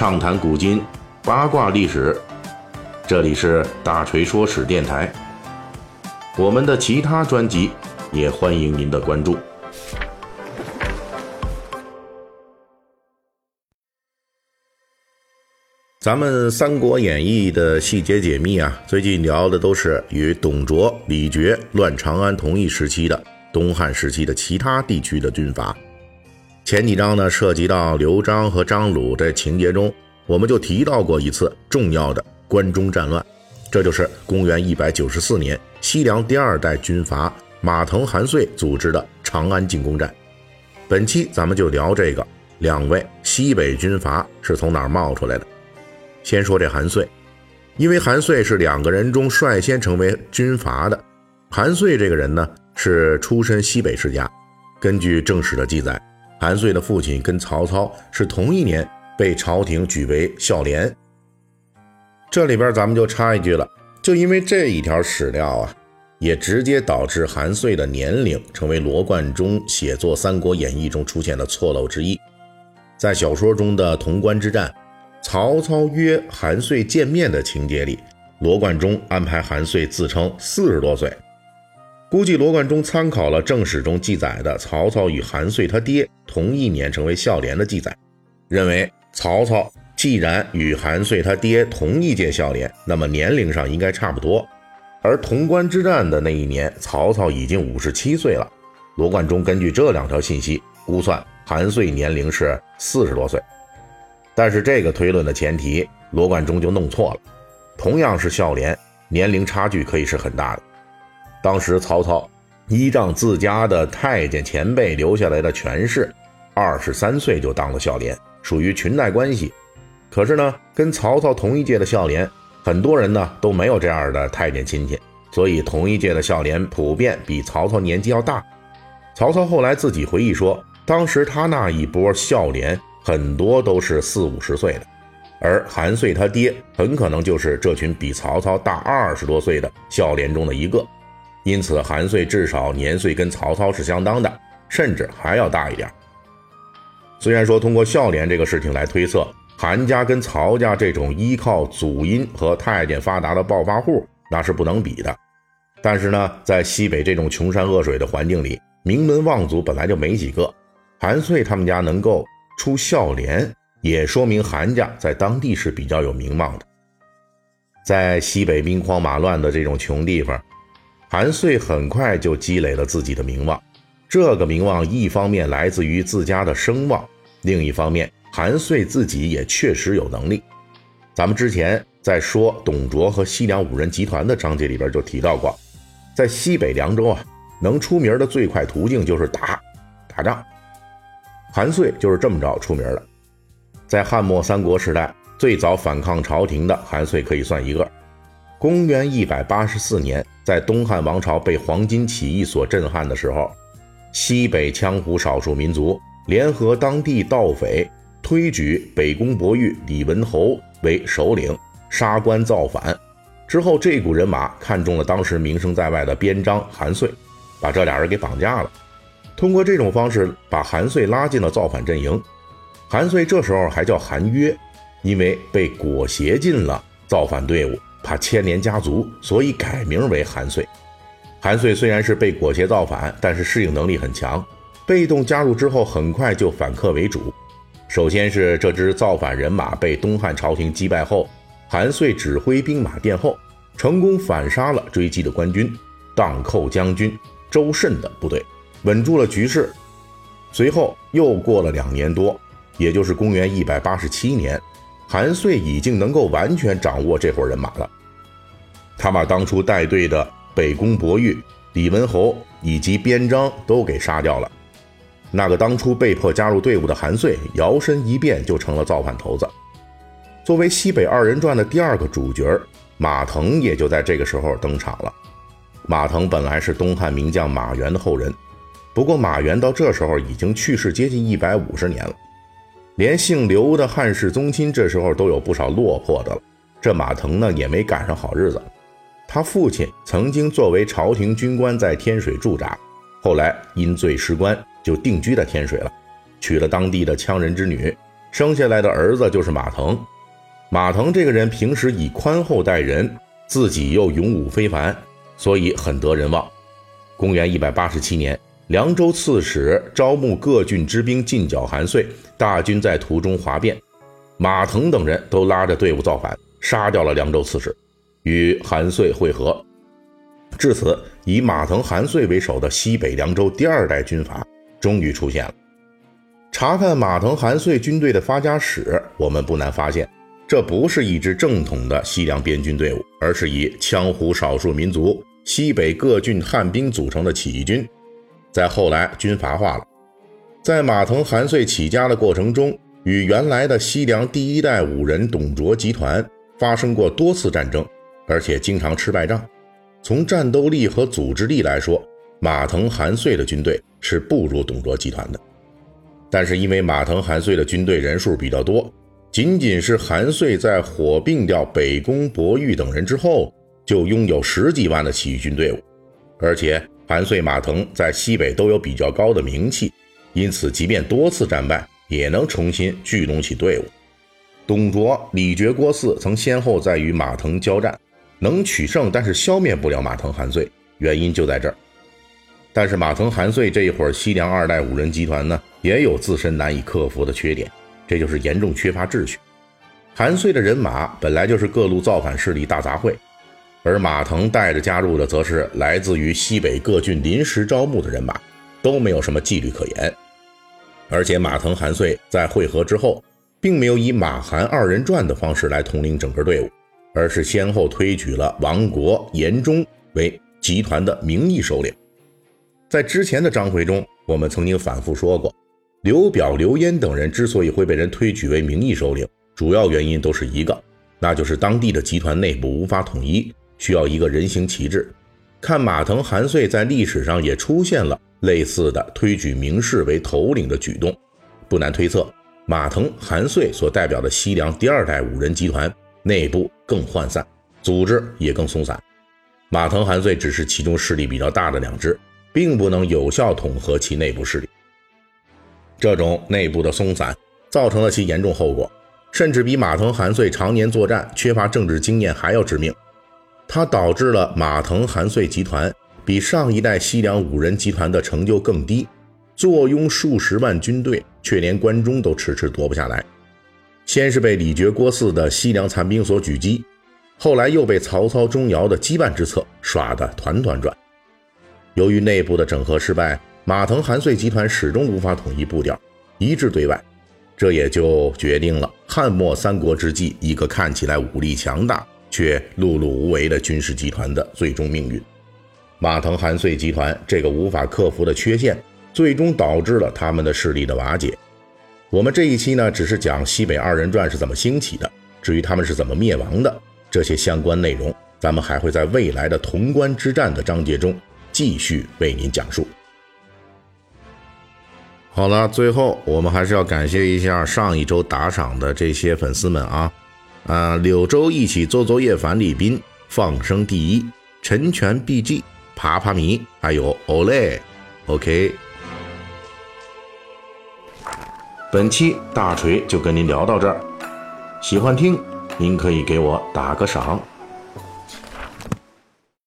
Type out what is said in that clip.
畅谈古今，八卦历史。这里是大锤说史电台。我们的其他专辑也欢迎您的关注。咱们《三国演义》的细节解密啊，最近聊的都是与董卓、李傕乱长安同一时期的东汉时期的其他地区的军阀。前几章呢，涉及到刘璋和张鲁这情节中，我们就提到过一次重要的关中战乱，这就是公元一百九十四年西凉第二代军阀马腾、韩遂组织的长安进攻战。本期咱们就聊这个两位西北军阀是从哪儿冒出来的。先说这韩遂，因为韩遂是两个人中率先成为军阀的。韩遂这个人呢，是出身西北世家，根据正史的记载。韩遂的父亲跟曹操是同一年被朝廷举为孝廉。这里边咱们就插一句了，就因为这一条史料啊，也直接导致韩遂的年龄成为罗贯中写作《三国演义》中出现的错漏之一。在小说中的潼关之战，曹操约韩遂见面的情节里，罗贯中安排韩遂自称四十多岁。估计罗贯中参考了正史中记载的曹操与韩遂他爹同一年成为孝廉的记载，认为曹操既然与韩遂他爹同一届孝廉，那么年龄上应该差不多。而潼关之战的那一年，曹操已经五十七岁了。罗贯中根据这两条信息估算韩遂年龄是四十多岁，但是这个推论的前提，罗贯中就弄错了。同样是孝廉，年龄差距可以是很大的。当时曹操依仗自家的太监前辈留下来的权势，二十三岁就当了孝廉，属于裙带关系。可是呢，跟曹操同一届的孝廉，很多人呢都没有这样的太监亲戚，所以同一届的孝廉普遍比曹操年纪要大。曹操后来自己回忆说，当时他那一波孝廉很多都是四五十岁的，而韩遂他爹很可能就是这群比曹操大二十多岁的孝廉中的一个。因此，韩遂至少年岁跟曹操是相当的，甚至还要大一点。虽然说通过孝廉这个事情来推测，韩家跟曹家这种依靠祖荫和太监发达的暴发户那是不能比的，但是呢，在西北这种穷山恶水的环境里，名门望族本来就没几个。韩遂他们家能够出孝廉，也说明韩家在当地是比较有名望的。在西北兵荒马乱的这种穷地方。韩遂很快就积累了自己的名望，这个名望一方面来自于自家的声望，另一方面韩遂自己也确实有能力。咱们之前在说董卓和西凉五人集团的章节里边就提到过，在西北凉州啊，能出名的最快途径就是打打仗。韩遂就是这么着出名的。在汉末三国时代，最早反抗朝廷的韩遂可以算一个。公元一百八十四年。在东汉王朝被黄巾起义所震撼的时候，西北羌胡少数民族联合当地盗匪，推举北宫伯玉李文侯为首领，杀官造反。之后，这股人马看中了当时名声在外的边章韩遂，把这俩人给绑架了。通过这种方式，把韩遂拉进了造反阵营。韩遂这时候还叫韩约，因为被裹挟进了造反队伍。怕牵连家族，所以改名为韩遂。韩遂虽然是被裹挟造反，但是适应能力很强。被动加入之后，很快就反客为主。首先是这支造反人马被东汉朝廷击败后，韩遂指挥兵马殿后，成功反杀了追击的官军，荡寇将军周慎的部队，稳住了局势。随后又过了两年多，也就是公元一百八十七年。韩遂已经能够完全掌握这伙人马了，他把当初带队的北宫博玉、李文侯以及边章都给杀掉了。那个当初被迫加入队伍的韩遂，摇身一变就成了造反头子。作为西北二人转的第二个主角，马腾也就在这个时候登场了。马腾本来是东汉名将马援的后人，不过马援到这时候已经去世接近一百五十年了。连姓刘的汉室宗亲这时候都有不少落魄的了，这马腾呢也没赶上好日子。他父亲曾经作为朝廷军官在天水驻扎，后来因罪失官，就定居在天水了，娶了当地的羌人之女。生下来的儿子就是马腾。马腾这个人平时以宽厚待人，自己又勇武非凡，所以很得人望。公元一百八十七年，凉州刺史招募各郡之兵进剿韩遂，大军在途中哗变，马腾等人都拉着队伍造反，杀掉了凉州刺史，与韩遂会合。至此，以马腾、韩遂为首的西北凉州第二代军阀终于出现了。查看马腾、韩遂军队的发家史，我们不难发现。这不是一支正统的西凉边军队伍，而是以羌胡少数民族、西北各郡汉兵组成的起义军。在后来军阀化了，在马腾、韩遂起家的过程中，与原来的西凉第一代武人董卓集团发生过多次战争，而且经常吃败仗。从战斗力和组织力来说，马腾、韩遂的军队是不如董卓集团的。但是因为马腾、韩遂的军队人数比较多。仅仅是韩遂在火并掉北宫、伯玉等人之后，就拥有十几万的起义军队伍，而且韩遂、马腾在西北都有比较高的名气，因此即便多次战败，也能重新聚拢起队伍。董卓、李傕、郭汜曾先后在与马腾交战，能取胜，但是消灭不了马腾、韩遂，原因就在这儿。但是马腾、韩遂这一伙西凉二代五人集团呢，也有自身难以克服的缺点。这就是严重缺乏秩序。韩遂的人马本来就是各路造反势力大杂烩，而马腾带着加入的则是来自于西北各郡临时招募的人马，都没有什么纪律可言。而且马腾、韩遂在会合之后，并没有以马韩二人转的方式来统领整个队伍，而是先后推举了王国、严忠为集团的名义首领。在之前的章回中，我们曾经反复说过。刘表、刘焉等人之所以会被人推举为名义首领，主要原因都是一个，那就是当地的集团内部无法统一，需要一个人形旗帜。看马腾、韩遂在历史上也出现了类似的推举名士为头领的举动，不难推测，马腾、韩遂所代表的西凉第二代五人集团内部更涣散，组织也更松散。马腾、韩遂只是其中势力比较大的两支，并不能有效统合其内部势力。这种内部的松散，造成了其严重后果，甚至比马腾、韩遂常年作战缺乏政治经验还要致命。它导致了马腾、韩遂集团比上一代西凉五人集团的成就更低，坐拥数十万军队，却连关中都迟迟夺不下来。先是被李傕、郭汜的西凉残兵所狙击，后来又被曹操、钟繇的羁绊之策耍得团团转。由于内部的整合失败。马腾、韩遂集团始终无法统一步调，一致对外，这也就决定了汉末三国之际一个看起来武力强大却碌碌无为的军事集团的最终命运。马腾、韩遂集团这个无法克服的缺陷，最终导致了他们的势力的瓦解。我们这一期呢，只是讲西北二人转是怎么兴起的，至于他们是怎么灭亡的，这些相关内容，咱们还会在未来的潼关之战的章节中继续为您讲述。好了，最后我们还是要感谢一下上一周打赏的这些粉丝们啊，啊，柳州一起做作业，樊立斌放生第一，陈全 BG，爬爬迷，还有 Olay，OK。本期大锤就跟您聊到这儿，喜欢听您可以给我打个赏。